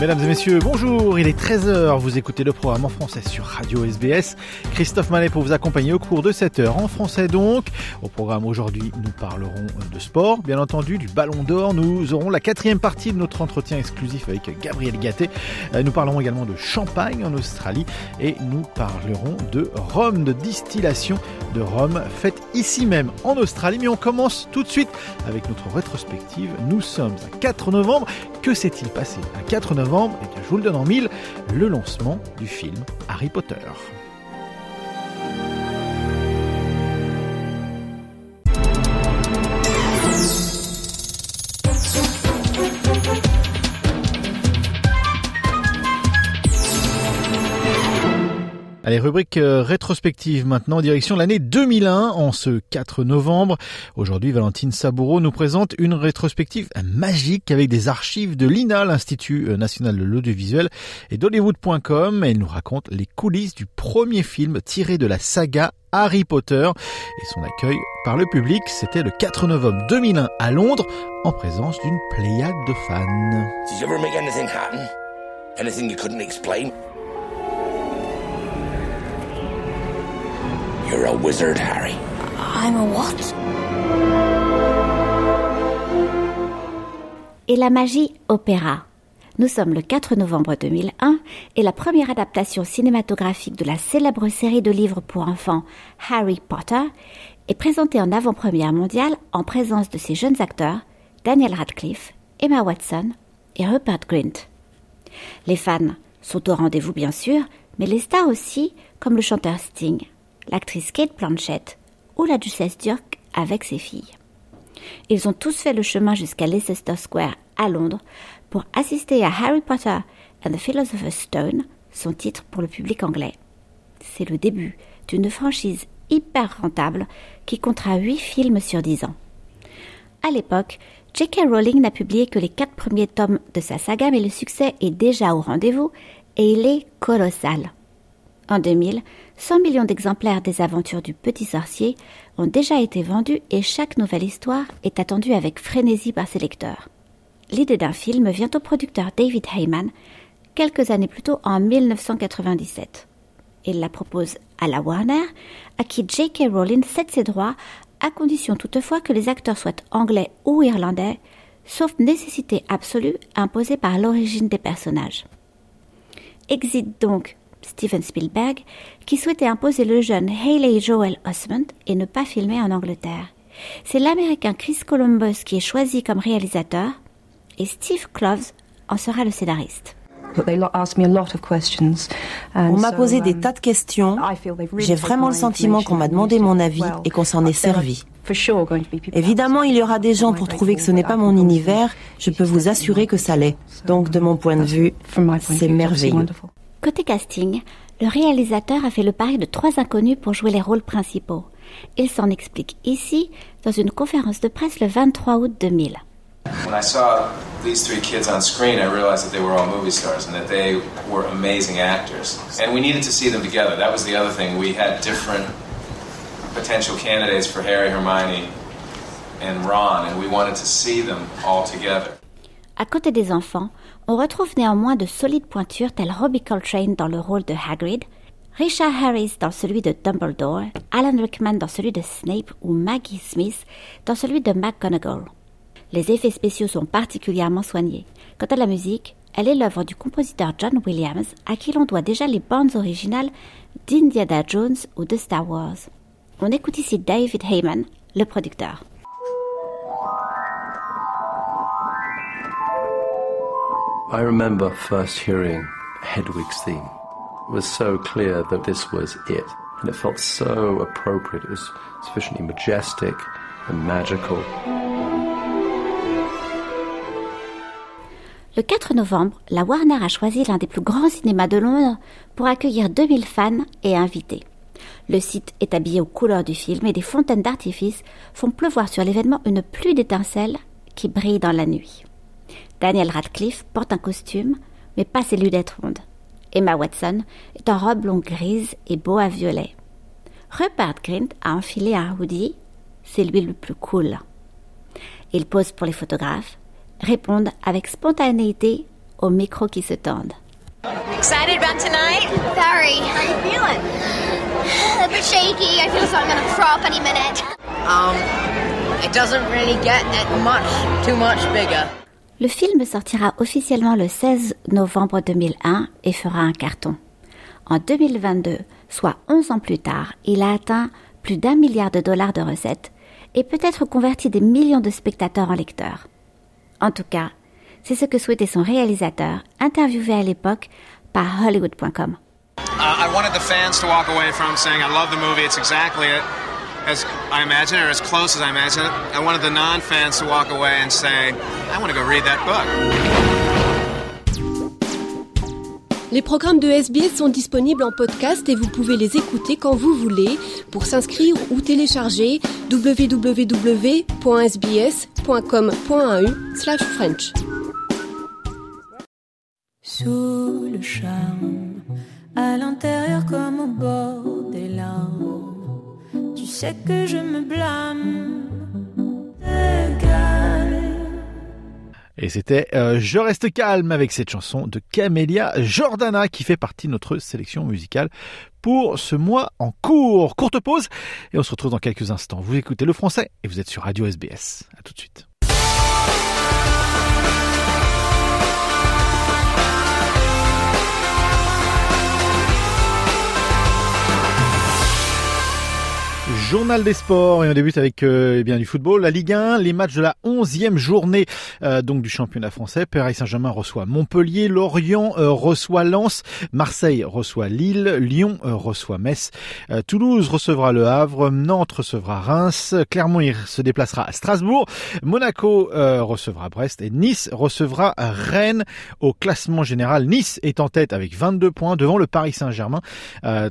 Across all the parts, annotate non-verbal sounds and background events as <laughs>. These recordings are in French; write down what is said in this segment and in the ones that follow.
Mesdames et messieurs, bonjour, il est 13h, vous écoutez le programme en français sur Radio SBS. Christophe Mallet pour vous accompagner au cours de cette heure, en français donc. Au programme aujourd'hui, nous parlerons de sport, bien entendu, du ballon d'or. Nous aurons la quatrième partie de notre entretien exclusif avec Gabriel Gatté. Euh, nous parlerons également de champagne en Australie et nous parlerons de rhum, de distillation de rhum faite ici même en Australie. Mais on commence tout de suite avec notre rétrospective. Nous sommes à 4 novembre. Que s'est-il passé à 4 novembre et je vous le donne en mille, le lancement du film Harry Potter. Allez, rubrique euh, rétrospective maintenant, en direction l'année 2001, en ce 4 novembre. Aujourd'hui, Valentine Saboureau nous présente une rétrospective magique avec des archives de l'INA, l'Institut euh, National de l'Audiovisuel, et d'Hollywood.com. Elle nous raconte les coulisses du premier film tiré de la saga Harry Potter et son accueil par le public. C'était le 4 novembre 2001 à Londres, en présence d'une pléiade de fans. Did you ever make anything happen? Anything you couldn't explain? You're a wizard, Harry. I'm a what? Et la magie opéra. Nous sommes le 4 novembre 2001 et la première adaptation cinématographique de la célèbre série de livres pour enfants Harry Potter est présentée en avant-première mondiale en présence de ses jeunes acteurs Daniel Radcliffe, Emma Watson et Rupert Grint. Les fans sont au rendez-vous bien sûr, mais les stars aussi, comme le chanteur Sting, l'actrice Kate Blanchett ou la duchesse d'York avec ses filles. Ils ont tous fait le chemin jusqu'à Leicester Square à Londres pour assister à Harry Potter and the Philosopher's Stone, son titre pour le public anglais. C'est le début d'une franchise hyper rentable qui comptera 8 films sur 10 ans. À l'époque, J.K. Rowling n'a publié que les quatre premiers tomes de sa saga, mais le succès est déjà au rendez-vous et il est colossal. En 2000, 100 millions d'exemplaires des aventures du petit sorcier ont déjà été vendus et chaque nouvelle histoire est attendue avec frénésie par ses lecteurs. L'idée d'un film vient au producteur David Heyman quelques années plus tôt en 1997. Il la propose à la Warner, à qui J.K. Rowling cède ses droits, à condition toutefois que les acteurs soient anglais ou irlandais, sauf nécessité absolue imposée par l'origine des personnages. Exit donc Steven Spielberg, qui souhaitait imposer le jeune Haley Joel Osment et ne pas filmer en Angleterre. C'est l'américain Chris Columbus qui est choisi comme réalisateur et Steve Kloves en sera le scénariste. On m'a posé des tas de questions. J'ai vraiment le sentiment qu'on m'a demandé mon avis et qu'on s'en est servi. Évidemment, il y aura des gens pour trouver que ce n'est pas mon univers. Je peux vous assurer que ça l'est. Donc, de mon point de vue, c'est merveilleux. Côté casting, le réalisateur a fait le pari de trois inconnus pour jouer les rôles principaux. Il s'en explique ici dans une conférence de presse le 23 août 2000. When I saw these three kids on screen, I realized that they were all movie stars and that they were amazing actors. And we needed to see them together. That was the other thing. We had different potential candidates for Harry, Hermione, and Ron, and we wanted to see them all together. À côté des enfants, on retrouve néanmoins de solides pointures telles Robbie Coltrane dans le rôle de Hagrid, Richard Harris dans celui de Dumbledore, Alan Rickman dans celui de Snape ou Maggie Smith dans celui de McGonagall. Les effets spéciaux sont particulièrement soignés. Quant à la musique, elle est l'œuvre du compositeur John Williams, à qui l'on doit déjà les bandes originales d'Indiana Jones ou de Star Wars. On écoute ici David Heyman, le producteur. I remember first hearing Hedwig's theme. It was so clear that this was it. And it felt so appropriate. It was sufficiently majestic and magical. Le 4 novembre, la Warner a choisi l'un des plus grands cinémas de Londres pour accueillir 2000 fans et invités. Le site est habillé aux couleurs du film et des fontaines d'artifice font pleuvoir sur l'événement une pluie d'étincelles qui brille dans la nuit. Daniel Radcliffe porte un costume, mais pas ses lunettes rondes. Emma Watson est en robe longue grise et beau à violet. Rupert Grint a enfilé un hoodie, c'est lui le plus cool. Il pose pour les photographes, répondent avec spontanéité aux micros qui se tendent. Excited about tonight? Very. How you feeling? A bit shaky. I feel like I'm gonna throw up any minute. Um, it doesn't really get much, too much bigger. Le film sortira officiellement le 16 novembre 2001 et fera un carton. En 2022, soit 11 ans plus tard, il a atteint plus d'un milliard de dollars de recettes et peut être converti des millions de spectateurs en lecteurs. En tout cas, c'est ce que souhaitait son réalisateur, interviewé à l'époque par Hollywood.com. Uh, I wanted the fans to walk away from saying, I love the movie, it's exactly it. As I imagine or as close as I imagine it. I wanted the non-fans to walk away and say, I want to go read that book. Les programmes de SBS sont disponibles en podcast et vous pouvez les écouter quand vous voulez. Pour s'inscrire ou télécharger, www.sbs.com.au/french. Sous le charme, à l'intérieur comme au bord des larmes tu sais que je me blâme. Et c'était euh, Je reste calme avec cette chanson de Camélia Jordana qui fait partie de notre sélection musicale pour ce mois en cours. Courte pause et on se retrouve dans quelques instants. Vous écoutez le français et vous êtes sur Radio SBS. À tout de suite. Journal des sports et on débute avec euh, eh bien du football, la Ligue 1, les matchs de la 11e journée euh, donc du championnat français. Paris Saint-Germain reçoit Montpellier, Lorient euh, reçoit Lens, Marseille reçoit Lille, Lyon reçoit Metz, Toulouse recevra Le Havre, Nantes recevra Reims, Clermont se déplacera à Strasbourg, Monaco recevra Brest et Nice recevra Rennes au classement général. Nice est en tête avec 22 points devant le Paris Saint-Germain.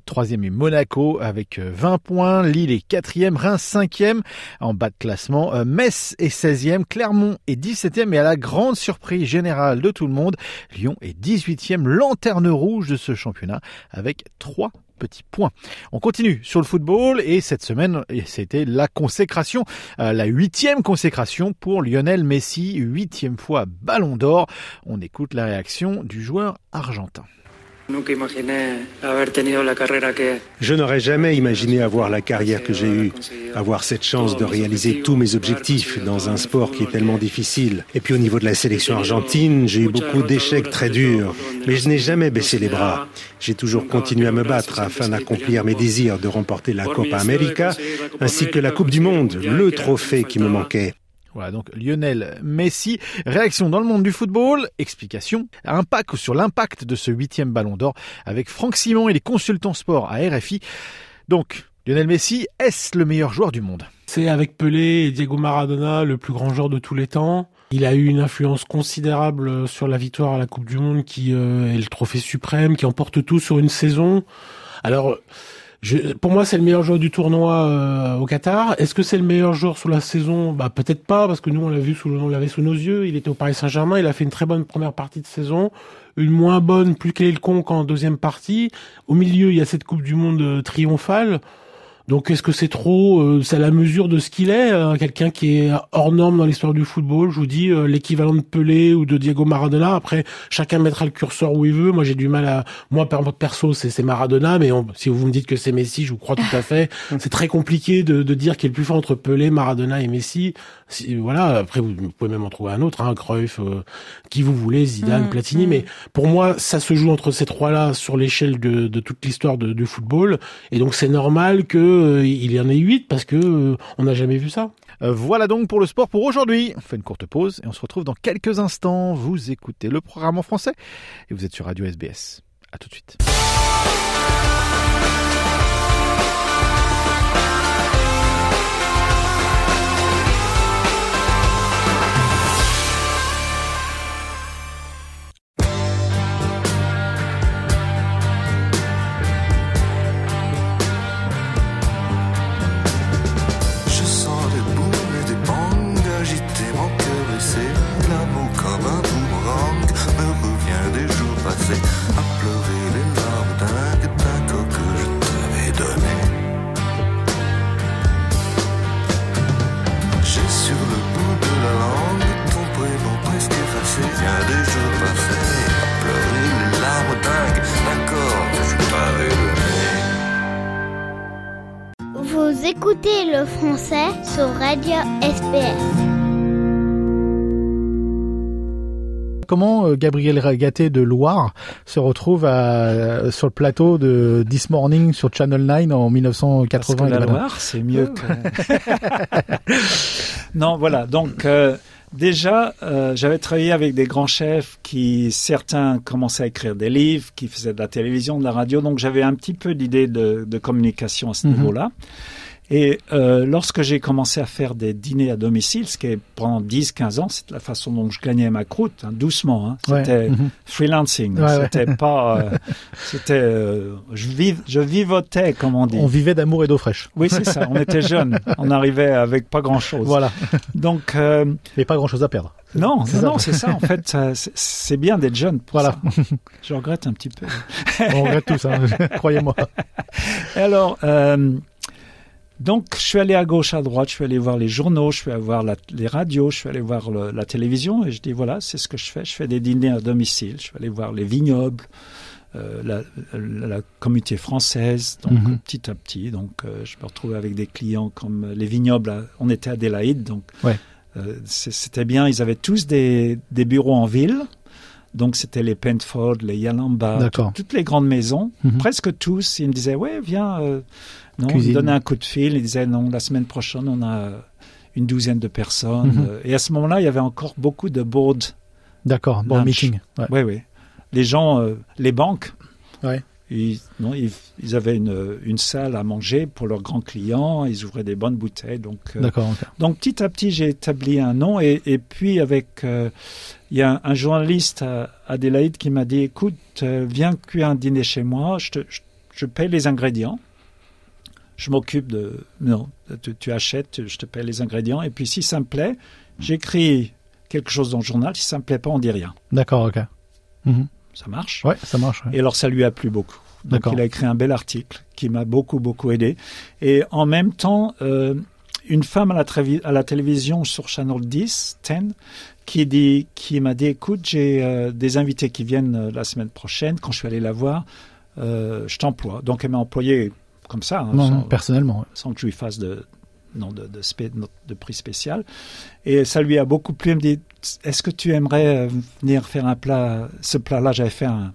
troisième est Monaco avec 20 points, Lille est quatrième, Reims cinquième en bas de classement, euh, Metz est 16e, Clermont est 17e et à la grande surprise générale de tout le monde, Lyon est 18e, lanterne rouge de ce championnat avec 3 petits points. On continue sur le football et cette semaine, c'était la consécration, euh, la huitième consécration pour Lionel Messi, huitième fois Ballon d'Or. On écoute la réaction du joueur argentin. Je n'aurais jamais imaginé avoir la carrière que j'ai eue, avoir cette chance de réaliser tous mes objectifs dans un sport qui est tellement difficile. Et puis au niveau de la sélection argentine, j'ai eu beaucoup d'échecs très durs, mais je n'ai jamais baissé les bras. J'ai toujours continué à me battre afin d'accomplir mes désirs de remporter la Copa América ainsi que la Coupe du Monde, le trophée qui me manquait. Voilà, donc Lionel Messi. Réaction dans le monde du football, explication, impact sur l'impact de ce huitième ballon d'or avec Franck Simon et les consultants sport à RFI. Donc, Lionel Messi, est-ce le meilleur joueur du monde? C'est avec Pelé et Diego Maradona le plus grand joueur de tous les temps. Il a eu une influence considérable sur la victoire à la Coupe du Monde qui euh, est le trophée suprême, qui emporte tout sur une saison. Alors, je, pour moi, c'est le meilleur joueur du tournoi euh, au Qatar. Est-ce que c'est le meilleur joueur sur la saison? Bah peut-être pas, parce que nous on l'a vu, sous, on l'avait sous nos yeux. Il était au Paris Saint-Germain. Il a fait une très bonne première partie de saison, une moins bonne, plus le con qu'en deuxième partie. Au milieu, il y a cette Coupe du Monde euh, triomphale. Donc est-ce que c'est trop euh, C'est à la mesure de ce qu'il est, euh, quelqu'un qui est hors norme dans l'histoire du football. Je vous dis euh, l'équivalent de Pelé ou de Diego Maradona. Après, chacun mettra le curseur où il veut. Moi, j'ai du mal à moi perso, c'est Maradona, mais si vous me dites que c'est Messi, je vous crois tout à fait. <laughs> c'est très compliqué de, de dire qui est le plus fort entre Pelé, Maradona et Messi. Si, voilà. Après, vous, pouvez même en trouver un autre, hein, Cruyff, qui vous voulez, Zidane, mm, Platini. Mm. Mais pour moi, ça se joue entre ces trois-là sur l'échelle de, de, toute l'histoire du football. Et donc, c'est normal que euh, il y en ait huit parce que euh, on n'a jamais vu ça. Euh, voilà donc pour le sport pour aujourd'hui. On fait une courte pause et on se retrouve dans quelques instants. Vous écoutez le programme en français et vous êtes sur Radio SBS. À tout de suite. Écoutez le français sur Radio SPS. Comment euh, Gabriel Gaté de Loire se retrouve à, sur le plateau de This Morning sur Channel 9 en 1980 Parce que la Loire, c'est mieux que... <laughs> non, voilà, donc... Euh, Déjà, euh, j'avais travaillé avec des grands chefs qui, certains commençaient à écrire des livres, qui faisaient de la télévision, de la radio, donc j'avais un petit peu d'idée de, de, communication à ce mhm. niveau-là. Et euh, lorsque j'ai commencé à faire des dîners à domicile, ce qui est pendant 10-15 ans, c'est la façon dont je gagnais ma croûte, hein, doucement. Hein. C'était mhm. freelancing. c'était pas. Euh, <laughs> c'était. Euh, je, vive, je vivotais, comme on dit. On vivait d'amour et d'eau fraîche. Oui, c'est ça. On était jeunes. <laughs> On arrivait avec pas grand-chose. Voilà. Donc. Euh, et pas grand-chose à perdre. Non, non, non c'est ça. En fait, c'est bien d'être jeune. voilà. Je regrette un petit peu. <laughs> On regrette tous, hein, croyez-moi. Alors. Euh, donc, je suis allé à gauche, à droite, je suis allé voir les journaux, je suis allé voir les radios, je suis allé voir la télévision et je dis voilà, c'est ce que je fais. Je fais des dîners à domicile, je suis allé voir les vignobles, euh, la, la, communauté française, donc mhm. petit à petit. Donc, euh, je me retrouvais avec des clients comme les vignobles. on était à Adélaïde, donc euh, c'était bien. Ils avaient tous des, des bureaux en ville. Donc c'était les Pentford, les Yalamba, toutes les grandes maisons, mhm. presque tous. Ils me disaient ouais viens, euh, non, ils donnaient un coup de fil, ils disaient non la semaine prochaine on a une douzaine de personnes. Mhm. Euh, et à ce moment-là il y avait encore beaucoup de board. D'accord, board meeting. Oui oui. Les gens, euh, les banques. Ouais. Ils, non, ils, avaient une, une, salle à manger pour leurs grands clients, ils ouvraient des bonnes bouteilles. Donc, D'accord. donc petit à petit, j'ai établi un nom et, et puis avec il y a un, journaliste à Adélaïde qui m'a dit écoute, euh, viens cuire un dîner chez moi, je, te, je, paye les ingrédients. Je m'occupe de. Non, tu, achètes, je te paye les ingrédients. Et puis si ça me plaît, j'écris quelque chose dans le journal. Si ça me plaît pas, on dit rien. D'accord, ok. Mhm. Ça marche? Ouais, ça marche. Et alors ça lui a plu beaucoup. Donc il a écrit un bel article qui m'a beaucoup, beaucoup aidé. Et en même temps, euh, une femme à la, à la, télévision sur Channel 10, 10 qui, dit, qui m'a dit écoute, j'ai euh, des invités qui viennent euh, la semaine prochaine. Quand je suis allé la voir, je t'emploie. Donc elle m'a employé comme ça. Hein, non, personnellement. Sans que je lui fasse de, non, de, de, de, prix spécial. Et ça lui a beaucoup plu. Elle me dit est-ce que tu aimerais venir faire un plat Ce plat-là, j'avais fait un,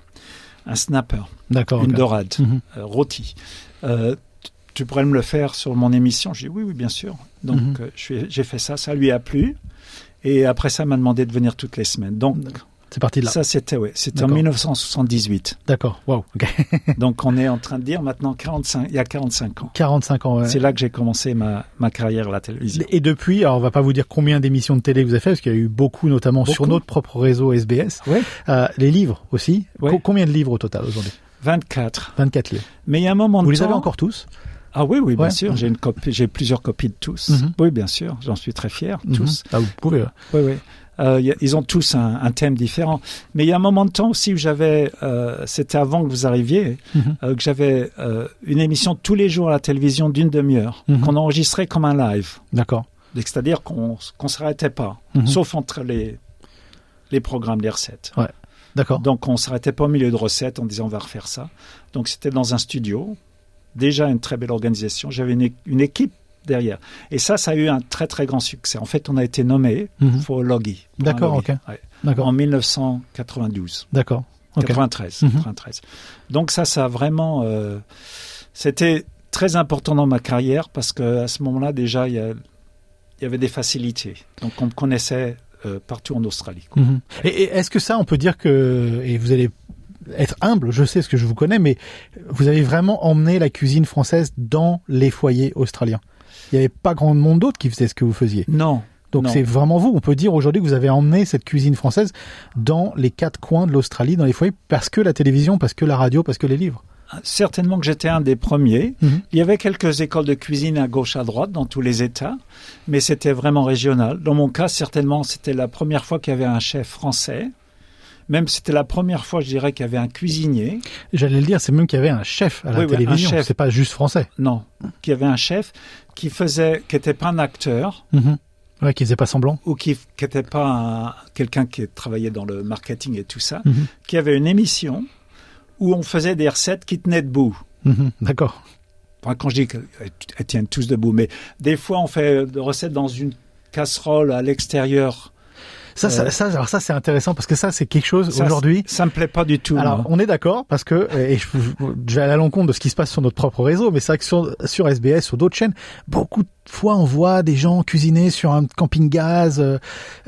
un snapper. D'accord. Une dorade, mhm. rôti. tu pourrais me le faire sur mon émission? J'ai dit oui, oui, bien sûr. Donc mhm. j'ai fait ça, ça lui a plu. Et après ça, m'a demandé de venir toutes les semaines. Donc, c'est parti de là. Ça, c'était ouais, c'était en 1978. D'accord. Wow. <laughs> Donc, on est en train de dire maintenant 45, il y a 45 ans. 45 ans. Ouais. C'est là que j'ai commencé ma, ma carrière à la télévision. Et depuis, alors on va pas vous dire combien d'émissions de télé vous avez fait, parce qu'il y a eu beaucoup, notamment sur notre propre réseau SBS. Ouais. Euh, les livres aussi. combien de livres au total aujourd'hui? 24. 24 livres. Mais il y a un moment vous de les avez encore tous? Ah oui, oui, bien sûr. J'ai une copie, j'ai plusieurs copies de tous. Mhm. Oui, bien sûr. J'en suis très fier. Mhm. Tous. Ah, vous pouvez. Oui, oui. Euh, ils ont tous un, un, thème différent. Mais il y a un moment de temps aussi où j'avais, euh, c'était avant que vous arriviez, mhm. euh, que j'avais une émission tous les jours à la télévision d'une demi-heure, qu'on enregistrait comme un live. D'accord. C'est-à-dire qu'on qu'on s'arrêtait pas, sauf entre les les programmes, les recettes. Ouais. D'accord. Donc on s'arrêtait pas au milieu de recettes en disant on va refaire ça. Donc c'était dans un studio déjà une très belle organisation. J'avais une, équipe derrière. Et ça, ça a eu un très très grand succès. En fait, on a été nommé mhm. pour Logi. D'accord, ok. En 1992. D'accord. 93, 93. Mhm. Donc ça, ça a vraiment... Euh, c'était très important dans ma carrière parce que à ce moment-là, déjà, il y a il y avait des facilités. Donc on me connaissait euh, partout en Australie. Mhm. Et, est-ce que ça, on peut dire que, et vous allez être humble, je sais ce que je vous connais, mais vous avez vraiment emmené la cuisine française dans les foyers australiens? Il n'y avait pas grand monde d'autres qui faisaient ce que vous faisiez. Non. Donc c'est vraiment vous. On peut dire aujourd'hui que vous avez emmené cette cuisine française dans les quatre coins de l'Australie, dans les foyers, parce que la télévision, parce que la radio, parce que les livres. Certainement que j'étais un des premiers. Mhm. Il y avait quelques écoles de cuisine à gauche, à droite, dans tous les États, mais c'était vraiment régional. Dans mon cas, certainement, c'était la première fois qu'il y avait un chef français. Même c'était la première fois, je dirais, qu'il y avait un cuisinier. J'allais le dire, c'est même qu'il y avait un chef à la télévision. Oui, c'est pas juste français. Non, qu'il y avait un chef qui faisait, qui n'était pas un acteur. Ouais, qui faisait pas semblant. Ou qui n'était pas quelqu'un qui travaillait dans le marketing et tout ça, mhm. qui avait une émission où on faisait des recettes qui tenaient debout. Mhm, d'accord. quand je dis qu'elles tiennent tous debout, mais des fois on fait des recettes dans une casserole à l'extérieur ça, ça, ça, alors ça c'est intéressant parce que ça c'est quelque chose aujourd'hui. Ça me plaît pas du tout. Alors on est d'accord parce que et je, je, vais aller à l'encontre de ce qui se passe sur notre propre réseau, mais c'est vrai que sur, sur SBS, sur d'autres chaînes, beaucoup de fois on voit des gens cuisiner sur un camping-gaz euh,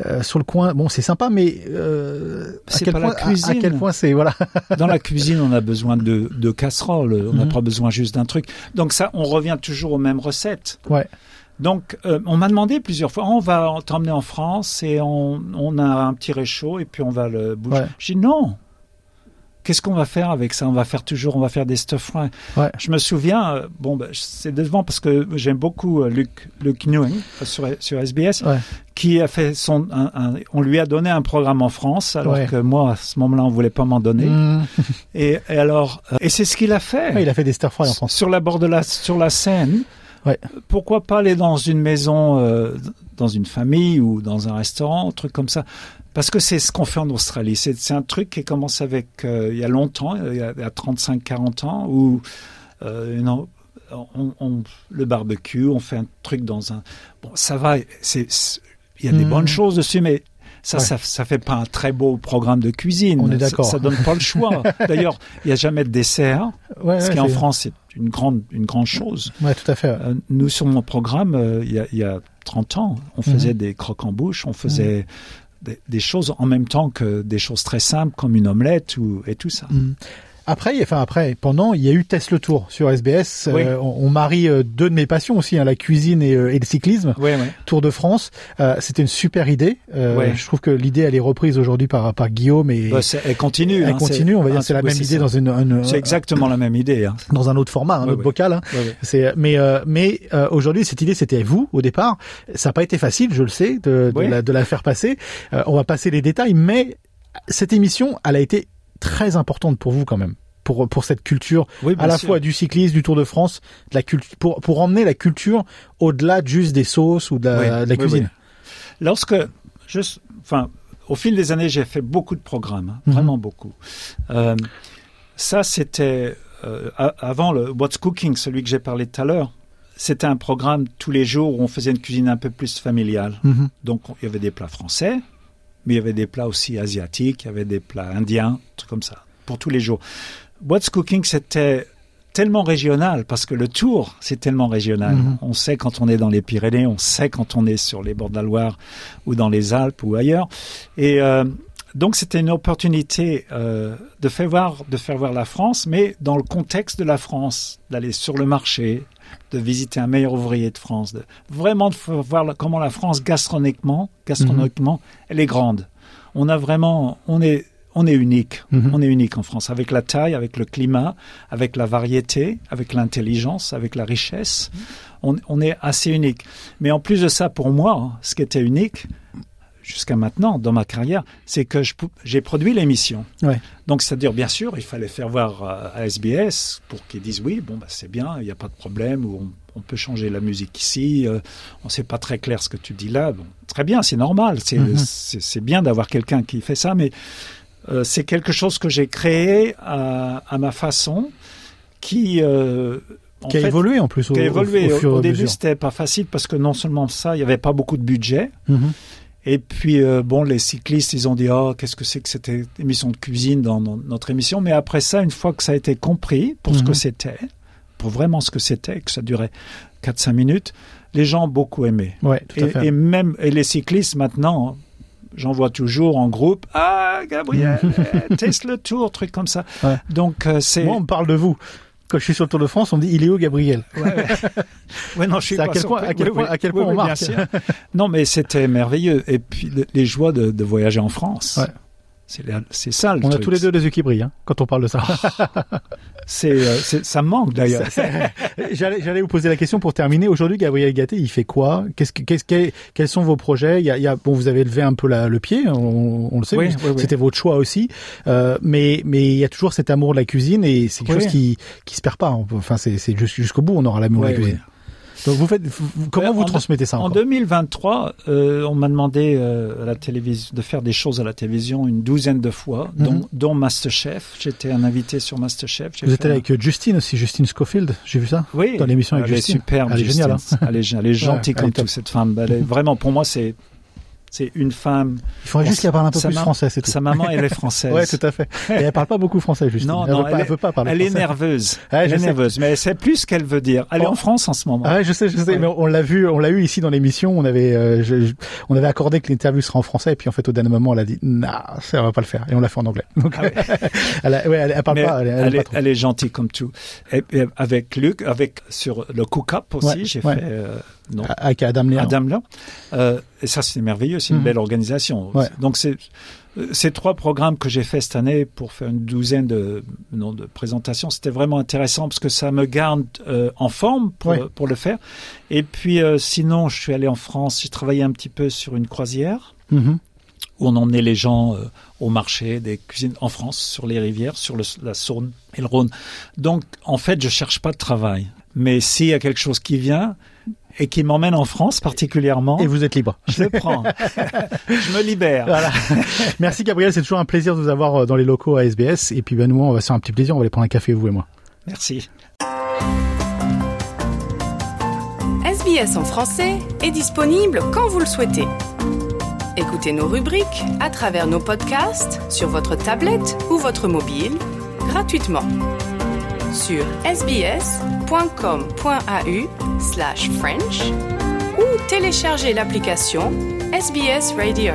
euh sur le coin. Bon, c'est sympa, mais euh, c'est pas la cuisine. À, quel point c'est voilà. <laughs> Dans la cuisine, on a besoin de, de casseroles. On n'a mhm. pas besoin juste d'un truc. Donc ça, on revient toujours aux mêmes recettes. Ouais. Donc, euh, on m'a demandé plusieurs fois, on va t'emmener en France et on, on, a un petit réchaud et puis on va le bouger. J'ai dit non. Qu'est-ce qu'on va faire avec ça? On va faire toujours, on va faire des stuff. Ouais. Je me souviens, euh, bon, bah, c'est devant parce que j'aime beaucoup euh, Luc, Luc Newing sur, sur SBS, qui a fait son, on lui a donné un programme en France, alors que moi à ce moment-là on voulait pas m'en donner. Mm. et, et, alors, et c'est ce qu'il a fait. il a fait des fries en France. Sur la bord de la, sur la Seine. Pourquoi pas aller dans une maison, euh, dans une famille ou dans un restaurant, un truc comme ça? Parce que c'est ce qu'on fait en Australie. C'est un truc qui commence avec euh, il y a longtemps, il y a, 35-40 ans, où euh, on, le barbecue, on fait un truc dans un. Bon, ça va, c'est il y a des hmm. bonnes choses dessus, mais ça, ça, ça, fait pas un très beau programme de cuisine. On est d'accord. Ça, ça, donne pas le choix. <laughs> D'ailleurs, il y a jamais de dessert. Ouais, ce qui en France c'est une grande, une grande chose. Ouais, tout à fait. Euh, nous, sur mon programme, euh, il, y a, il, y a, 30 ans, on mhm. faisait des crocs en bouche, on faisait mhm. des, choses en même temps que des choses très simples comme une omelette ou, et tout ça. Mhm. Après, enfin après, pendant, il y a eu Test le Tour sur SBS. Euh, on, marie euh, deux de mes passions aussi, hein, la cuisine et, euh, et, le cyclisme. Tour de France, c'était une super idée. Je trouve que l'idée elle est reprise aujourd'hui par par Guillaume et bah, elle continue. Elle hein, continue. On va dire c'est la même idée dans une. c'est exactement la même idée. Hein. Dans un autre format, un autre bocal. Hein. C'est mais mais aujourd'hui cette idée c'était vous au départ. Ça n'a pas été facile, je le sais, de, de, la, de la faire passer. on va passer les détails, mais cette émission, elle a été très importante pour vous quand même. Pour, pour cette culture à la fois du cyclisme, du Tour de France, de la culture, pour, pour emmener la culture au-delà juste des sauces ou de la, cuisine. Lorsque, juste, enfin, au fil des années, j'ai fait beaucoup de programmes, hein, mhm. vraiment beaucoup. Euh, ça, c'était euh, avant le What's Cooking, celui que j'ai parlé tout à l'heure. C'était un programme tous les jours où on faisait une cuisine un peu plus familiale. Mhm. Donc, il y avait des plats français, mais il y avait des plats aussi asiatiques, il y avait des plats indiens, trucs comme ça, pour tous les jours. What's Cooking, c'était tellement régional parce que le tour, c'est tellement régional. Mhm. On sait quand on est dans les Pyrénées, on sait quand on est sur les bords de la Loire ou dans les Alpes ou ailleurs. Et euh, donc c'était une opportunité euh, de faire voir de faire voir la France, mais dans le contexte de la France, d'aller sur le marché, de visiter un meilleur ouvrier de France, de vraiment de voir comment la France gastronomiquement, gastronomiquement, mhm. elle est grande. On a vraiment, on est, on est unique. Mhm. On est unique en France avec la taille, avec le climat, avec la variété, avec l'intelligence, avec la richesse. On, on, est assez unique. Mais en plus de ça, pour moi, ce qui était unique, jusqu'à maintenant dans ma carrière, c'est que j'ai produit l'émission. Donc, c'est-à-dire, bien sûr, il fallait faire voir euh, à SBS pour qu'ils disent oui, bon, bah, c'est bien, il n'y a pas de problème, ou on, peut changer la musique ici, euh, on ne sait pas très clair ce que tu dis là. Bon, très bien, c'est normal, c'est mm-hmm. bien d'avoir quelqu'un qui fait ça, mais euh, c'est quelque chose que j'ai créé à, ma façon, qui... qui a évolué en plus au, qui a évolué. Au, début, c'était pas facile parce que non seulement ça, il n'y avait pas beaucoup de budget. Mm-hmm. Et puis, euh, bon, les cyclistes, ils ont dit, oh, qu'est-ce que c'est que cette émission de cuisine dans, notre émission? Mais après ça, une fois que ça a été compris pour ce que mhm. c'était, pour vraiment ce que c'était, que ça durait 4-5 minutes, les gens ont beaucoup aimé. Ouais, tout à et, fait. et même et les cyclistes maintenant, j'en vois toujours en groupe. Ah, Gabriel, <laughs> teste le tour, truc comme ça. Ouais. Donc euh, c'est. Moi, on parle de vous. Quand je suis sur le Tour de France, on me dit il est où Gabriel Ouais, ouais. <laughs> Ouais, non, je suis C'est à quel point- à quel point- oui. à quel Oui, point on marque. <laughs> Non, mais c'était merveilleux. Et puis le- les joies de, de voyager en France. C'est ça le On a tous les deux les yeux qui brillent hein, quand on parle de ça. <laughs> C'est, euh, c'est- ça me manque d'ailleurs. <laughs> J'allais, j'allais vous poser la question pour terminer. Aujourd'hui, Gabriel Gatté, il fait quoi? Qu'est-ce que, qu'est-ce que- quels sont vos projets? Il y, a, il y a- bon, vous avez levé un peu la- le pied, on, on le sait. Oui, oui, oui. C'était votre choix aussi, euh, mais mais il y a toujours cet amour de la cuisine et c'est quelque chose qui qui se perd pas. Enfin, c'est, c'est jus- jusqu'au bout, on aura l'amour de la cuisine. Donc vous faites, vous- comment Ouais, vous en- transmettez ça En encore 2023, euh, on m'a demandé euh, à la télévision de faire des choses à la télévision une douzaine de fois, dont, Mhm. dont Masterchef. J'étais un invité sur Masterchef. Vous fait êtes allé un- avec euh, Justine aussi, Justine Schofield, j'ai vu ça Oui, dans l'émission avec elle Justine. est superbe. Elle est géniale. hein. Elle est, elle est gentille Ouais, elle comme est tout cette femme. Elle est vraiment pour moi c'est c'est une femme. Il faudrait juste qu'elle parle un peu plus français, c'est tout. Sa maman, elle est <laughs> française. Ouais, tout à fait. Et elle parle pas beaucoup français, Justine. Non, elle non, veut pas, elle, elle veut pas parler elle est nerveuse. Elle est sais. nerveuse, mais elle sait plus ce qu'elle veut dire. Elle est Oh. en France en ce moment. Ah ouais, je sais, je sais, Ouais. mais on l'a vu, on l'a eu ici dans l'émission. On avait, euh, je- je- on avait accordé que l'interview serait en français, et puis en fait au dernier moment, elle a dit, non, ça va pas le faire, et on l'a fait en anglais. Donc, <laughs> elle, a- ouais, elle, elle parle Ah Mais pas, elle, elle, elle, est, pas elle est gentille comme tout. Et, et avec Luc, avec sur le Cook Up aussi, j'ai fait euh, non, Avec Adam Léa. Adam Léon. Euh, et ça, c'est merveilleux. C'est une Mhm. belle organisation. Ouais. Donc, c'est euh, ces trois programmes que j'ai fait cette année pour faire une douzaine de, non, de présentations, c'était vraiment intéressant parce que ça me garde euh, en forme pour, pour le faire. Et puis, euh, sinon, je suis allé en France. J'ai travaillé un petit peu sur une croisière Mhm. où on emmenait les gens euh, au marché des cuisines en France, sur les rivières, sur le- la Saône et le Rhône. Donc, en fait, je cherche pas de travail. Mais s'il y a quelque chose qui vient et qui m'emmène en France particulièrement, Et vous êtes libre. je le prends. <laughs> je me libère. Voilà. <laughs> Merci Gabriel, c'est toujours un plaisir de vous avoir euh, dans les locaux à SBS. Et puis ben nous, on va se faire un petit plaisir, on va aller prendre un café vous et moi. Merci. SBS en français est disponible quand vous le souhaitez. Écoutez nos rubriques à travers nos podcasts sur votre tablette ou votre mobile gratuitement sur sbs.com.au slash French ou téléchargez l'application SBS Radio.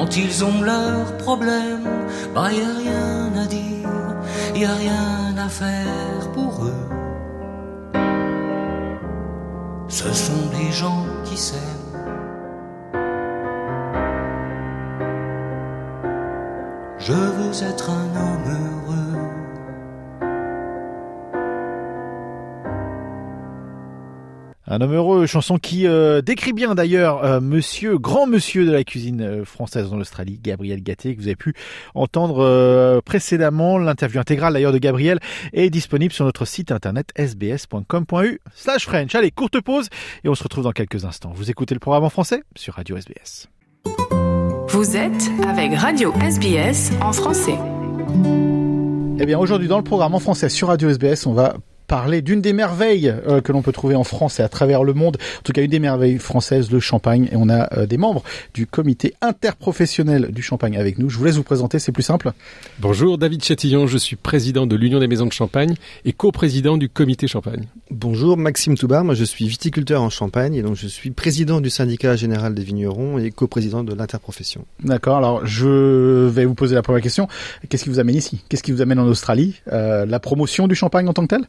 Quand ils ont leurs problèmes, bah y a rien à dire, y a rien à faire pour eux. Ce sont des gens qui s'aiment. Je veux être un homme heureux. Un homme heureux, chanson qui euh, décrit bien d'ailleurs euh, monsieur, grand monsieur de la cuisine euh, française en Australie, Gabriel Gatté, que vous avez pu entendre euh, précédemment. L'interview intégrale d'ailleurs de Gabriel est disponible sur notre site internet sbs.com.u slash French. Allez, courte pause et on se retrouve dans quelques instants. Vous écoutez le programme en français sur Radio SBS. Vous êtes avec Radio SBS en français. Eh bien, aujourd'hui, dans le programme en français sur Radio SBS, on va parler d'une des merveilles euh, que l'on peut trouver en France et à travers le monde. En tout cas, une des merveilles françaises, le champagne. Et on a euh, des membres du comité interprofessionnel du champagne avec nous. Je vous laisse vous présenter, c'est plus simple. Bonjour, David Chatillon, je suis président de l'Union des maisons de champagne et coprésident du comité champagne. Bonjour, Maxime Toubar, moi je suis viticulteur en Champagne et donc je suis président du syndicat général des vignerons et coprésident de l'interprofession. D'accord, alors je vais vous poser la première question. Qu'est-ce qui vous amène ici? Qu'est-ce qui vous amène en Australie? Euh, La promotion du champagne en tant que tel?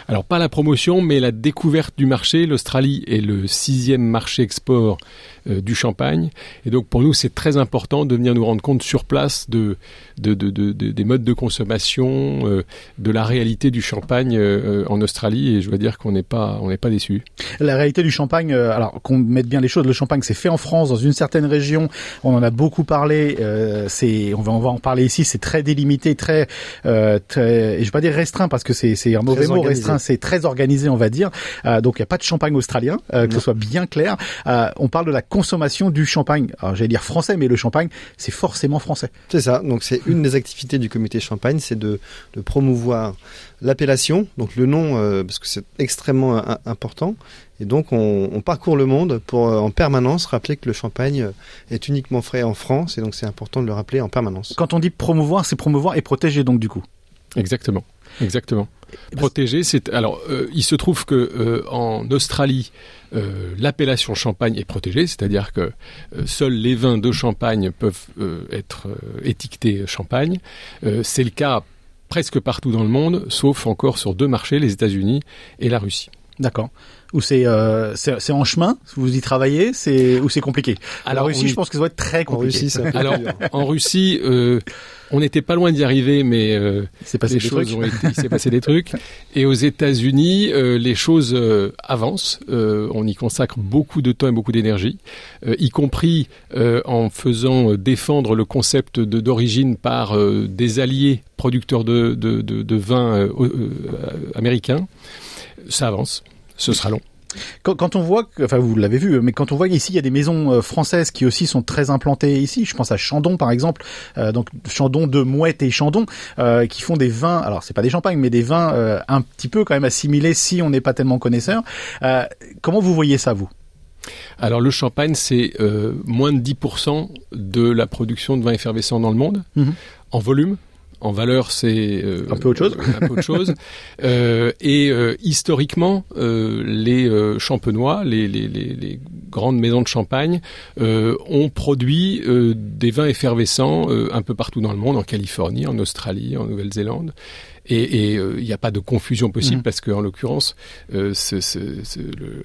Alors pas la promotion, mais la découverte du marché. L'Australie est le sixième marché export euh, du champagne. Et donc pour nous, c'est très important de venir nous rendre compte sur place de, de, de, de des modes de consommation, euh, de la réalité du champagne euh, en Australie. Et je dois dire qu'on n'est pas, on n'est pas déçu. La réalité du champagne, alors qu'on mette bien les choses, le champagne c'est fait en France, dans une certaine région. On en a beaucoup parlé. c'est, on va, on va en parler ici. C'est très délimité, très, très, je vais pas dire restreint parce que c'est, c'est un mauvais mot. Restreint, c'est très organisé, on va dire. donc il n'y a pas de champagne australien, que ce soit bien clair. on parle de la consommation du champagne. Alors j'allais dire français, mais le champagne, c'est forcément français. C'est ça. Donc c'est une des activités du comité champagne, c'est de, de, promouvoir l'appellation, donc le nom, euh, parce que c'est extrêmement euh, important. Et donc on, on, parcourt le monde pour euh, en permanence rappeler que le champagne est uniquement frais en France, et donc c'est important de le rappeler en permanence. Quand on dit promouvoir, c'est promouvoir et protéger donc du coup. Exactement. Exactement. Protéger, c'est alors euh, il se trouve que euh, en Australie, euh, l'appellation champagne est protégée, c'est-à-dire que seuls les vins de champagne peuvent être étiquetés champagne. c'est le cas presque partout dans le monde, sauf encore sur deux marchés, les États-Unis et la Russie. D'accord. Ou c'est c'est en chemin Vous y travaillez C'est ou c'est compliqué? Alors, en Russie, je pense que ça doit être très compliqué. En Russie, Alors en Russie, on n'était pas loin d'y arriver, mais euh, passé des choses il s'est passé des trucs. <laughs> Et aux États-Unis, euh, les choses euh, avancent. Euh, on y consacre beaucoup de temps et beaucoup d'énergie, y compris en faisant défendre le concept d'origine par des alliés producteurs de, de, de, de vins américains. Ça avance. Ce sera long. Quand, quand, on voit, enfin vous l'avez vu, mais quand on voit ici il y a des maisons euh, françaises qui aussi sont très implantées ici. Je pense à Chandon par exemple, euh, donc Chandon de Mouette et Chandon, euh, qui font des vins. Alors c'est pas des champagnes, mais des vins euh, un petit peu quand même assimilés si on n'est pas tellement connaisseur. Comment vous voyez ça vous? Alors le champagne, c'est moins de 10% de la production de vins effervescents dans le monde, mhm. en volume, en valeur, c'est euh, un peu autre chose. un peu autre chose. <laughs> Euh, et euh, historiquement, les champenois, les, les, les, grandes maisons de champagne, ont produit des vins effervescents un peu partout dans le monde, en Californie, en Australie, en Nouvelle-Zélande. Et il n'y a pas de confusion possible mmh. parce qu'en l'occurrence, euh,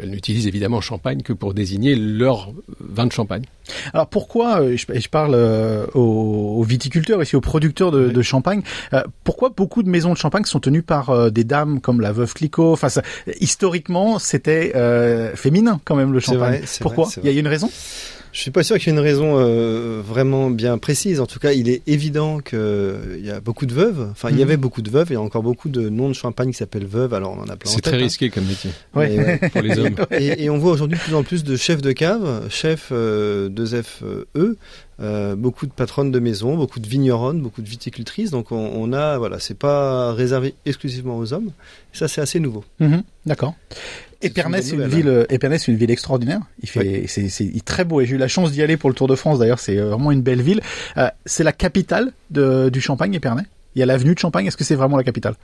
elle n'utilise évidemment champagne que pour désigner leur vin de champagne. Alors pourquoi, euh, je, parle euh, aux, viticulteurs ici, aux producteurs de, champagne, euh, pourquoi beaucoup de maisons de champagne sont tenues par des dames comme la veuve Clicquot? Enfin, historiquement, c'était féminin quand même le champagne. pourquoi? Il y a une raison? Je suis pas sûr qu'il y ait une raison euh, vraiment bien précise. En tout cas, il est évident qu'il euh, y a beaucoup de veuves. Enfin, il y mhm. avait beaucoup de veuves. Il y a encore beaucoup de noms de champagne qui s'appellent veuves. Alors, on en a plein. C'est très hein. risqué comme métier. Ouais. pour les hommes. Et, on voit aujourd'hui de plus en plus de chefs de cave, chefs euh, de FE, euh, beaucoup de patronnes de maison, beaucoup de vigneronnes, beaucoup de viticultrices. Donc on, on a, voilà, c'est pas réservé exclusivement aux hommes. ça, c'est assez nouveau. Mhm, d'accord. Épernay, c'est une, ville, hein. Épernay, c'est une ville extraordinaire. Il fait, c'est très beau. Et j'ai eu la chance d'y aller pour le Tour de France. D'ailleurs, c'est euh, vraiment une belle ville. Euh, c'est la capitale de, du Champagne, Épernay. Il y a l'avenue de Champagne. Est-ce que c'est vraiment la capitale?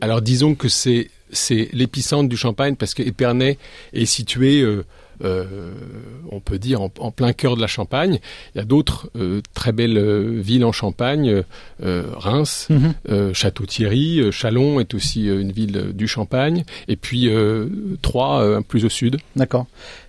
Alors, disons que c'est c'est l'épicentre du Champagne parce que Épernay est situé euh, euh, on peut dire, en, plein cœur de la Champagne. Il y a d'autres euh, très belles euh, villes en Champagne, Reims, mhm. Château-Thierry, Chalon est aussi une ville du Champagne, et puis Troyes, plus au sud. D'accord.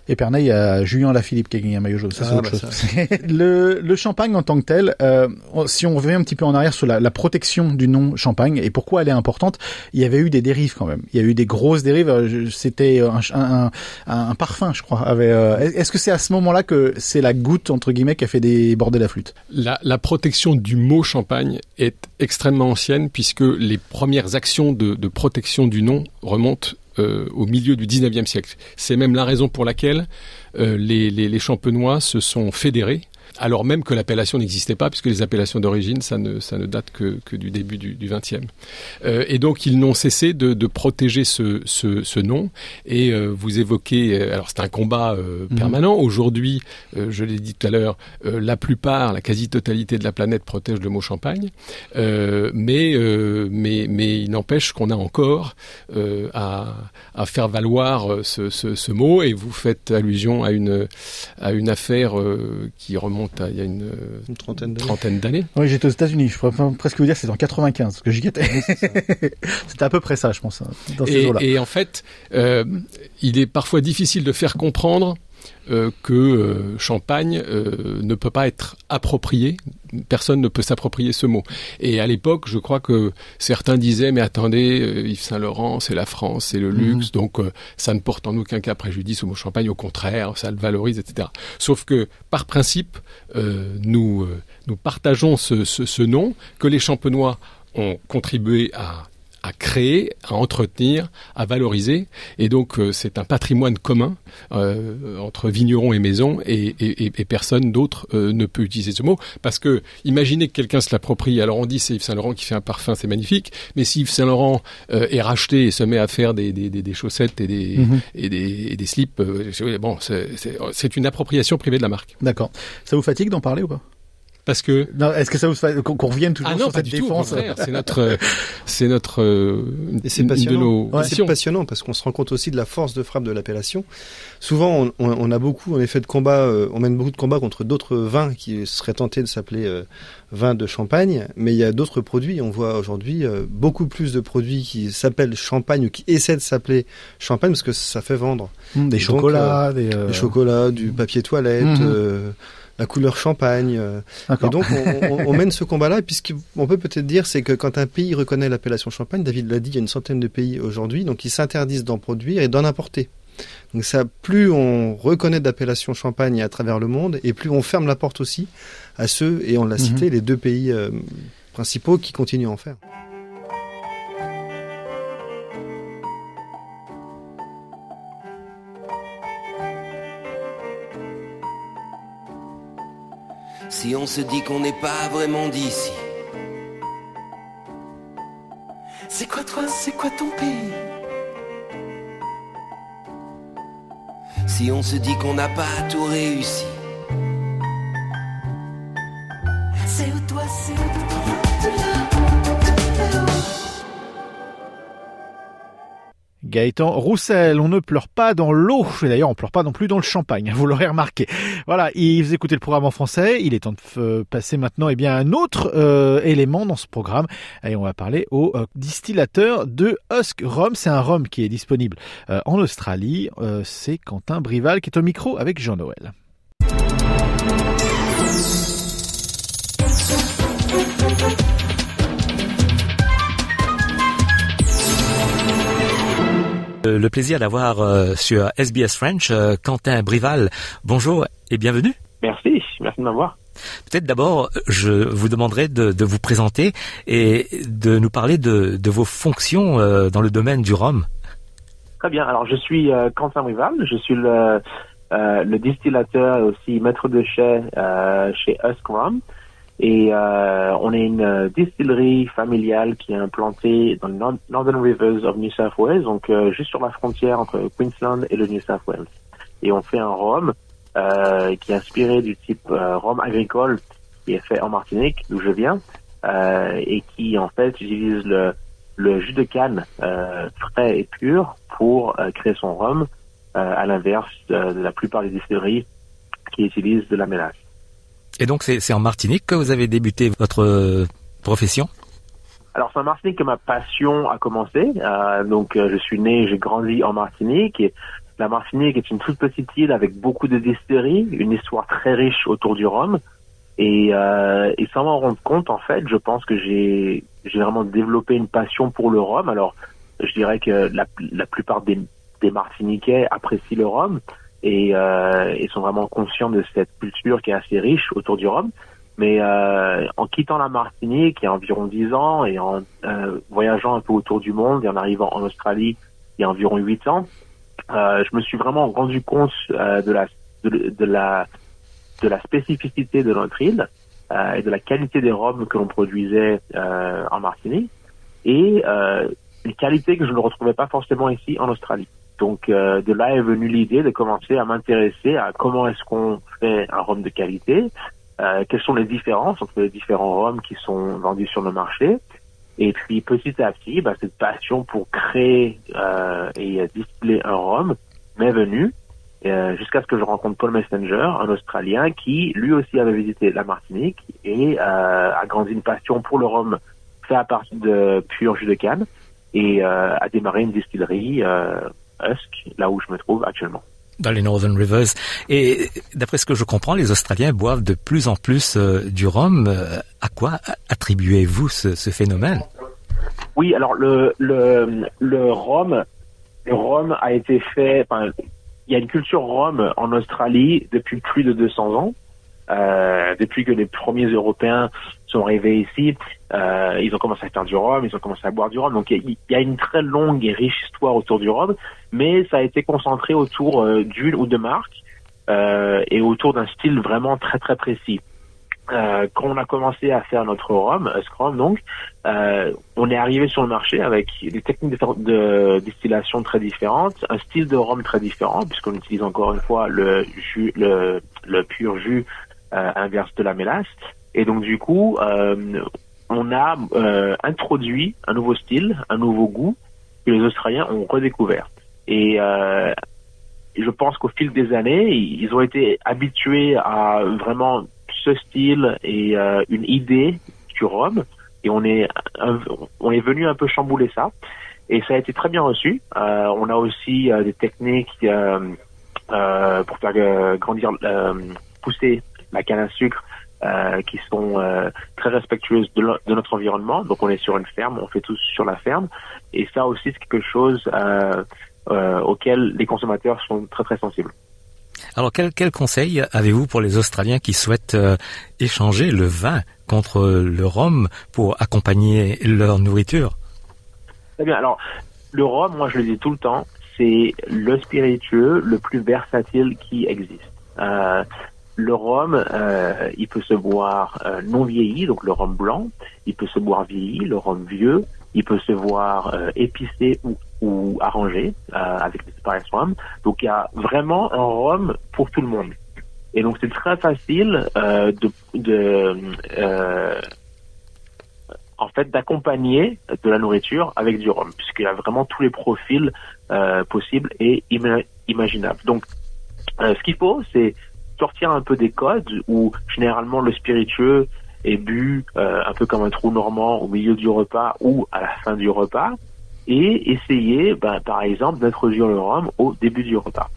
Épernay, il y a Julien Lafilippe qui a gagné un maillot jaune. Ça, c'est ah, autre bah, chose. <laughs> le, le, champagne en tant que tel, euh, si on revient un petit peu en arrière sur la, la, protection du nom champagne et pourquoi elle est importante, il y avait eu des dérives quand même. Il y a eu des grosses dérives. Euh, c'était un, un, un, parfum, je crois. Euh, est-ce que c'est à ce moment-là que c'est la goutte entre guillemets qui a fait déborder la flûte? La, la protection du mot champagne est extrêmement ancienne puisque les premières actions de, de protection du nom remontent euh, au milieu du 19e siècle. C'est même la raison pour laquelle euh, les, champenois se sont fédérés alors même que l'appellation n'existait pas, puisque les appellations d'origine, ça ne, ça ne date que, que du début du, 20e. Euh, et donc, ils n'ont cessé de, de protéger ce, ce, ce, nom. Et euh, vous évoquez, euh, alors c'est un combat euh, mhm. permanent. Aujourd'hui, je l'ai dit tout à l'heure, la plupart, la quasi-totalité de la planète protège le mot champagne. mais, mais, mais il n'empêche qu'on a encore à, à faire valoir ce, ce, ce, mot. Et vous faites allusion à une, à une affaire qui remonte remonte à il y a une, trentaine d'années. Oui, j'étais aux États-Unis. Je pourrais presque vous dire c'est en 95 que j'y étais. <laughs> C'était à peu près ça, je pense, hein, et, et en fait, euh, il est parfois difficile de faire comprendre euh, que euh, champagne euh, ne peut pas être approprié. Personne ne peut s'approprier ce mot. Et à l'époque, je crois que certains disaient mais attendez, Yves Saint Laurent, c'est la France, c'est le mhm. luxe, donc ça ne porte en aucun cas préjudice au mot champagne. Au contraire, ça le valorise, etc. Sauf que par principe, nous nous partageons ce, ce, ce nom que les champenois ont contribué à à créer, à entretenir, à valoriser. Et donc euh, c'est un patrimoine commun euh, entre vignerons et maisons et, et, et personne d'autre euh, ne peut utiliser ce mot parce que imaginez que quelqu'un se l'approprie. Alors on dit c'est Yves Saint Laurent qui fait un parfum, c'est magnifique. Mais si Yves Saint Laurent est racheté et se met à faire des, des, des, des chaussettes et des, mhm. et des, des slips, bon c'est une appropriation privée de la marque. D'accord. Ça vous fatigue d'en parler ou pas? Parce que est-ce que ça vous fait qu'on revienne toujours ah non, sur cette du défense C'est notre, c'est notre, euh, c'est passionnant. c'est passionnant parce qu'on se rend compte aussi de la force de frappe de l'appellation. Souvent, on, on, a beaucoup, en effet, de combats. Euh, on mène beaucoup de combats contre d'autres vins qui seraient tentés de s'appeler euh, vin de champagne, mais il y a d'autres produits. On voit aujourd'hui beaucoup plus de produits qui s'appellent champagne ou qui essaient de s'appeler champagne parce que ça fait vendre. Mmh, des chocolats, des, chocolats, du papier toilette. Mmh la couleur champagne. Euh. et donc, on, mène ce combat-là. Et puis, ce qu'on peut peut-être dire, c'est que quand un pays reconnaît l'appellation champagne, David l'a dit, il y a une centaine de pays aujourd'hui, donc ils s'interdisent d'en produire et d'en importer. Donc ça, plus on reconnaît d'appellation champagne à travers le monde, et plus on ferme la porte aussi à ceux, et on l'a mhm. cité, les deux pays euh, principaux qui continuent à en faire. Si on se dit qu'on n'est pas vraiment d'ici. C'est quoi toi, c'est quoi ton pays? Si on se dit qu'on n'a pas tout réussi. C'est où toi, c'est où Gaëtan Roussel, on ne pleure pas dans l'eau, et d'ailleurs on pleure pas non plus dans le champagne, <laughs> vous l'aurez remarqué. Voilà, il vous écoutez le programme en français, il est temps de euh, passer maintenant eh bien, à un autre euh, élément dans ce programme, et on va parler au euh, distillateur de Husk Rum, c'est un rhum qui est disponible en Australie, c'est Quentin Brival qui est au micro avec Jean-Noël. Le plaisir d'avoir euh, sur SBS French euh, Quentin Brival. Bonjour et bienvenue. Merci, merci de m'avoir. Peut-être d'abord, je vous demanderai de, vous présenter et de nous parler de, vos fonctions dans le domaine du rhum. Très bien. Alors, je suis Quentin Brival. Je suis le, le distillateur et aussi maître de chai chez Husk Rum. Et euh, on est une distillerie familiale qui est implantée dans les Northern Rivers of New South Wales, donc euh, juste sur la frontière entre Queensland et le New South Wales. Et on fait un rhum euh, qui est inspiré du type euh, rhum agricole qui est fait en Martinique, d'où je viens, euh, et qui en fait utilise le, le jus de canne frais et pur pour créer son rhum, à l'inverse de la plupart des distilleries qui utilisent de la mélasse. Et donc c'est en Martinique que vous avez débuté votre euh, profession? Alors c'est en Martinique que ma passion a commencé. Euh, donc euh, je suis né, j'ai grandi en Martinique la Martinique est une toute petite île avec beaucoup de distilleries, une histoire très riche autour du rhum. Et, sans m'en rendre compte, en fait, je pense que j'ai vraiment développé une passion pour le rhum. Alors je dirais que la, plupart des Martiniquais apprécient le rhum, et, euh, sont vraiment conscients de cette culture qui est assez riche autour du rhum. Mais euh, en quittant la Martinique il y a environ dix ans et en euh, voyageant un peu autour du monde et en arrivant en Australie il y a environ huit ans, euh, je me suis vraiment rendu compte euh, de la de, la de la spécificité de notre île euh, et de la qualité des rhums que l'on produisait en Martinique et les qualités que je ne retrouvais pas forcément ici en Australie. Donc euh, de là est venue l'idée de commencer à m'intéresser à comment est-ce qu'on fait un rhum de qualité, euh, quelles sont les différences entre les différents rhums qui sont vendus sur le marché. Et puis petit à petit, bah, cette passion pour créer euh, et distiller un rhum m'est venue. jusqu'à ce que je rencontre Paul Messenger, un Australien qui lui aussi avait visité la Martinique et a grandi une passion pour le rhum fait à partir de pur jus de canne et a démarré une distillerie Husk, là où je me trouve actuellement dans les Northern Rivers. Et d'après ce que je comprends, les Australiens boivent de plus en plus euh, du rhum. Euh, à quoi attribuez-vous ce, ce, phénomène? Oui, alors le, le, le rhum, le rhum a été fait. Enfin, il y a une culture rhum en Australie depuis plus de 200 ans. Euh, depuis que les premiers Européens sont arrivés ici, euh, ils ont commencé à faire du rhum, ils ont commencé à boire du rhum. Donc il y, a une très longue et riche histoire autour du rhum, mais ça a été concentré autour euh, d'une ou deux marques euh, et autour d'un style vraiment très très précis. Quand on a commencé à faire notre rhum, Scrum donc, on est arrivé sur le marché avec des techniques de, de, distillation très différentes, un style de rhum très différent puisqu'on utilise encore une fois le pur jus inverse de la mélasse. Et donc du coup, euh, on a euh, introduit un nouveau style, un nouveau goût que les Australiens ont redécouvert. Et je pense qu'au fil des années, ils ont été habitués à vraiment ce style et une idée du rhum. Et on est, on est venu un peu chambouler ça. Et ça a été très bien reçu. on a aussi des techniques pour faire grandir, pousser la canne à sucre euh, qui sont euh, très respectueuses de, de, notre environnement. Donc on est sur une ferme, on fait tout sur la ferme. Et ça aussi c'est quelque chose euh, euh auquel les consommateurs sont très très sensibles. Alors quel, quel conseil avez-vous pour les Australiens qui souhaitent euh, échanger le vin contre le rhum pour accompagner leur nourriture? Très bien. Alors le rhum, moi je le dis tout le temps, c'est le spiritueux le plus versatile qui existe. Euh, le rhum, euh, il peut se boire euh, non vieilli, donc le rhum blanc. Il peut se boire vieilli, le rhum vieux. Il peut se boire euh, épicé ou, arrangé avec des spice rum. Donc il y a vraiment un rhum pour tout le monde. Et donc c'est très facile en fait d'accompagner de la nourriture avec du rhum, puisqu'il y a vraiment tous les profils possibles et imaginables. Donc ce qu'il faut, c'est sortir un peu des codes où généralement le spiritueux est bu euh, un peu comme un trou normand au milieu du repas ou à la fin du repas et essayer ben, par exemple d'introduire le rhum au début du repas.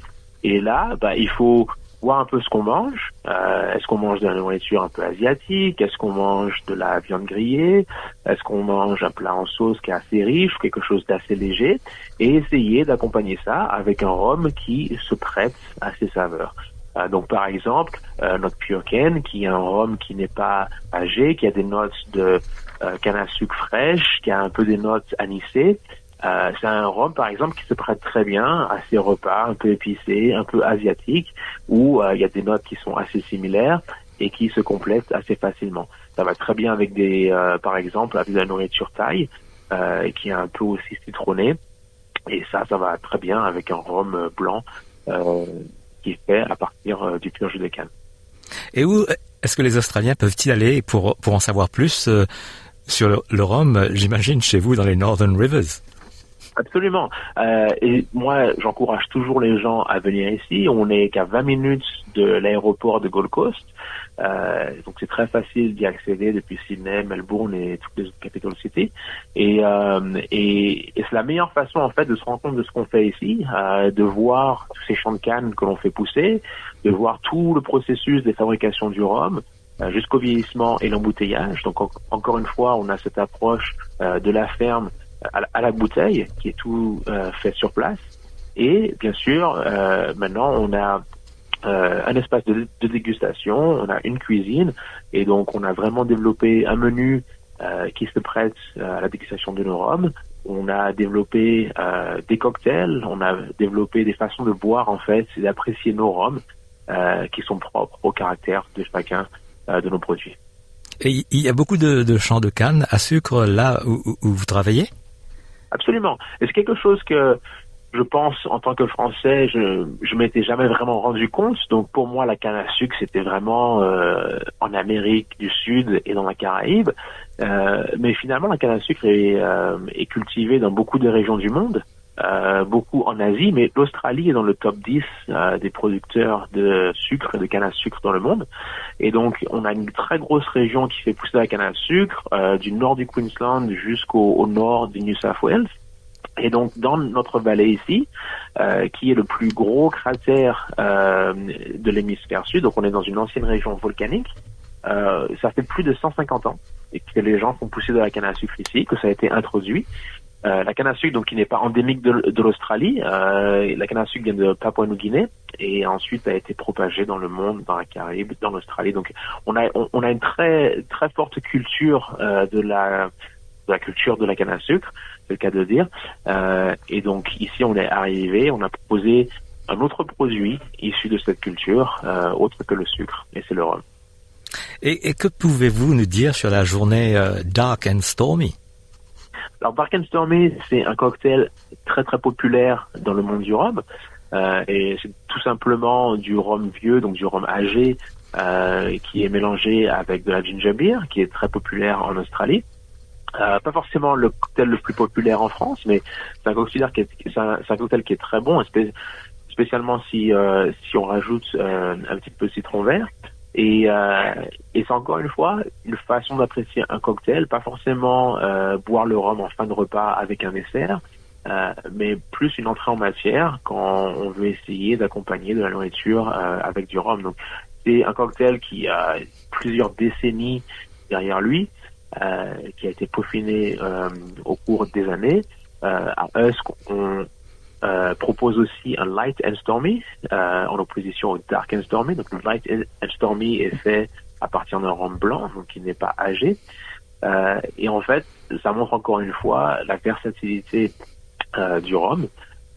Et là, ben, il faut voir un peu ce qu'on mange. Euh, est-ce qu'on mange de la nourriture un peu asiatique? Est-ce qu'on mange de la viande grillée? Est-ce qu'on mange un plat en sauce qui est assez riche quelque chose d'assez léger? Et essayer d'accompagner ça avec un rhum qui se prête à ces saveurs. Euh, donc par exemple, euh, notre Cane, qui est un rhum qui n'est pas âgé, qui a des notes de euh, canne à sucre fraîche, qui a un peu des notes anisées. c'est un rhum, par exemple, qui se prête très bien à ces repas un peu épicés, un peu asiatiques, où il y a des notes qui sont assez similaires et qui se complètent assez facilement. Ça va très bien avec des, par exemple, avec de la nourriture thaï, qui est un peu aussi citronnée. Et ça, ça va très bien avec un rhum blanc qui fait à partir euh, du pur jus de. Et où est-ce que les Australiens peuvent-ils aller pour, pour en savoir plus euh, sur le, rhum, j'imagine, chez vous dans les Northern Rivers? Absolument. Euh, et moi, j'encourage toujours les gens à venir ici. On n'est qu'à 20 minutes de l'aéroport de Gold Coast. Euh, donc c'est très facile d'y accéder depuis Sydney, Melbourne et toutes les autres capital cities. Et, euh, et, et c'est la meilleure façon en fait de se rendre compte de ce qu'on fait ici, euh, de voir tous ces champs de canne que l'on fait pousser, de voir tout le processus des fabrications du rhum euh, jusqu'au vieillissement et l'embouteillage. Donc encore une fois, on a cette approche euh, de la ferme à la, bouteille qui est tout fait sur place. Et bien sûr, maintenant on a euh, un espace de, dégustation, on a une cuisine, et donc on a vraiment développé un menu euh, qui se prête euh, à la dégustation de nos rhums. On a développé des cocktails, on a développé des façons de boire en fait, et d'apprécier nos rhums qui sont propres au caractère de chacun de nos produits. Et il y a beaucoup de, champs de canne à sucre là où vous travaillez? Absolument. Et c'est quelque chose que je pense, en tant que Français, je m'étais jamais vraiment rendu compte. Donc pour moi, la canne à sucre, c'était vraiment euh, en Amérique du Sud et dans la Caraïbe. Euh, mais finalement, la canne à sucre euh, est cultivée dans beaucoup de régions du monde. Euh, beaucoup en Asie, mais l'Australie est dans le top 10 euh, des producteurs de sucre et de canne à sucre dans le monde. Et donc, on a une très grosse région qui fait pousser la canne à sucre, euh, du nord du Queensland jusqu'au nord du New South Wales. Et donc, dans notre vallée ici, qui est le plus gros cratère de l'hémisphère sud, donc on est dans une ancienne région volcanique, ça fait plus de 150 ans que les gens font pousser de la canne à sucre ici, que ça a été introduit. Euh, la canne à sucre, donc qui n'est pas endémique de, de l'Australie, euh, la canne à sucre vient de Papouasie-Nouvelle-Guinée et ensuite a été propagée dans le monde, dans la Caraïbe, dans l'Australie. Donc on a on, a une très très forte culture euh, de la de la culture de la canne à sucre, c'est le cas de dire. Euh, et donc ici on est arrivé, on a proposé un autre produit issu de cette culture, euh, autre que le sucre, et c'est le rhum. Et, et que pouvez-vous nous dire sur la journée Dark and Stormy? Alors Stormy, c'est un cocktail très très populaire dans le monde du rhum. Euh, et c'est tout simplement du rhum vieux, donc du rhum âgé, euh, qui est mélangé avec de la ginger beer, qui est très populaire en Australie. Euh, pas forcément le cocktail le plus populaire en France, mais c'est un cocktail qui est, très bon, spé- spécialement si on rajoute un petit peu de citron vert. Et, euh, et c'est encore une fois une façon d'apprécier un cocktail, pas forcément euh, boire le rhum en fin de repas avec un dessert, euh, mais plus une entrée en matière quand on veut essayer d'accompagner de la nourriture euh, avec du rhum. Donc c'est un cocktail qui a plusieurs décennies derrière lui, euh, qui a été peaufiné euh, au cours des années. À Husk, on euh, propose aussi un light and stormy euh, en opposition au dark and stormy. Donc le light and stormy est fait à partir d'un rhum blanc, donc qui n'est pas âgé. Euh, et en fait, ça montre encore une fois la versatilité du rhum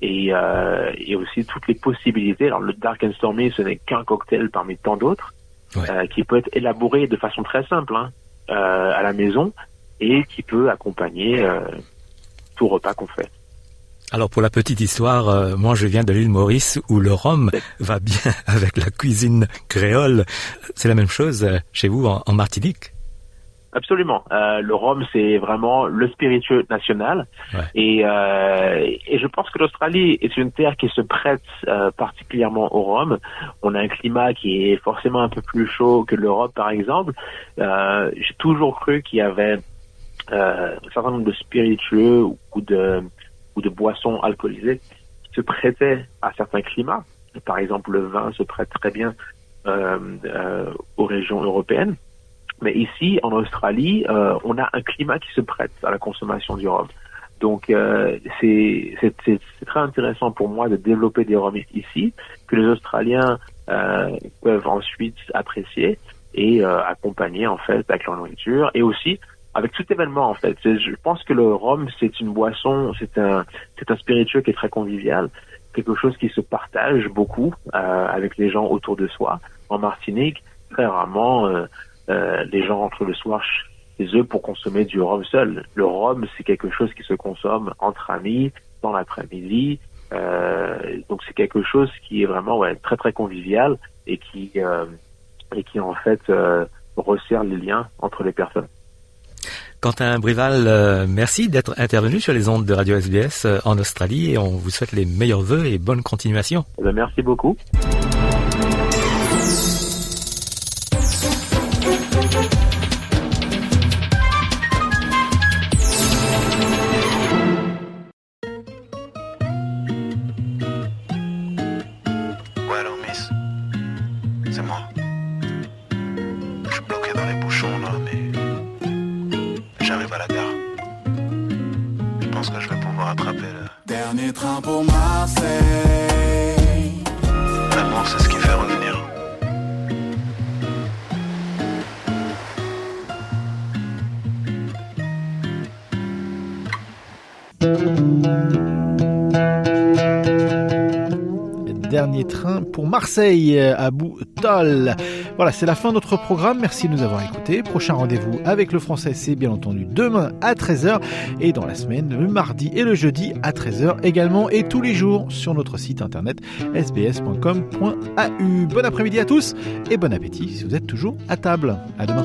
et, et aussi toutes les possibilités. Alors le dark and stormy, ce n'est qu'un cocktail parmi tant d'autres qui peut être élaboré de façon très simple hein, à la maison et qui peut accompagner tout repas qu'on fait. Alors pour la petite histoire, euh, moi je viens de l'île Maurice où le rhum va bien <laughs> avec la cuisine créole. C'est la même chose euh, chez vous en, en Martinique? Absolument. Euh, le rhum, c'est vraiment le spiritueux national. Et, euh, et je pense que l'Australie est une terre qui se prête euh, particulièrement au rhum. On a un climat qui est forcément un peu plus chaud que l'Europe, par exemple. Euh, J'ai toujours cru qu'il y avait euh, un certain nombre de spiritueux ou de, ou de boissons alcoolisées se prêtaient à certains climats. Par exemple, le vin se prête très bien euh, euh, aux régions européennes. Mais ici, en Australie, euh, on a un climat qui se prête à la consommation du rhum. Donc, c'est très intéressant pour moi de développer des rhums ici que les Australiens peuvent ensuite apprécier et accompagner en fait avec leur nourriture et aussi avec tout événement en fait. Je pense que le rhum c'est une boisson, c'est un spiritueux qui est très convivial, quelque chose qui se partage beaucoup euh, avec les gens autour de soi. En Martinique, très rarement euh, euh, les gens rentrent le soir chez eux pour consommer du rhum seul. Le rhum, c'est quelque chose qui se consomme entre amis, dans l'après-midi. Donc c'est quelque chose qui est vraiment très très convivial et qui en fait resserre les liens entre les personnes. Quentin Brival, euh, merci d'être intervenu sur les ondes de Radio SBS euh, en Australie et on vous souhaite les meilleurs vœux et bonne continuation. Eh ben, merci beaucoup. Marseille à Boutol. Voilà, c'est la fin de notre programme. Merci de nous avoir écoutés. Prochain rendez-vous avec le français, c'est bien entendu demain à 13h et dans la semaine, le mardi et le jeudi à 13h également et tous les jours sur notre site internet sbs.com.au. Bon après-midi à tous et bon appétit si vous êtes toujours à table. À demain.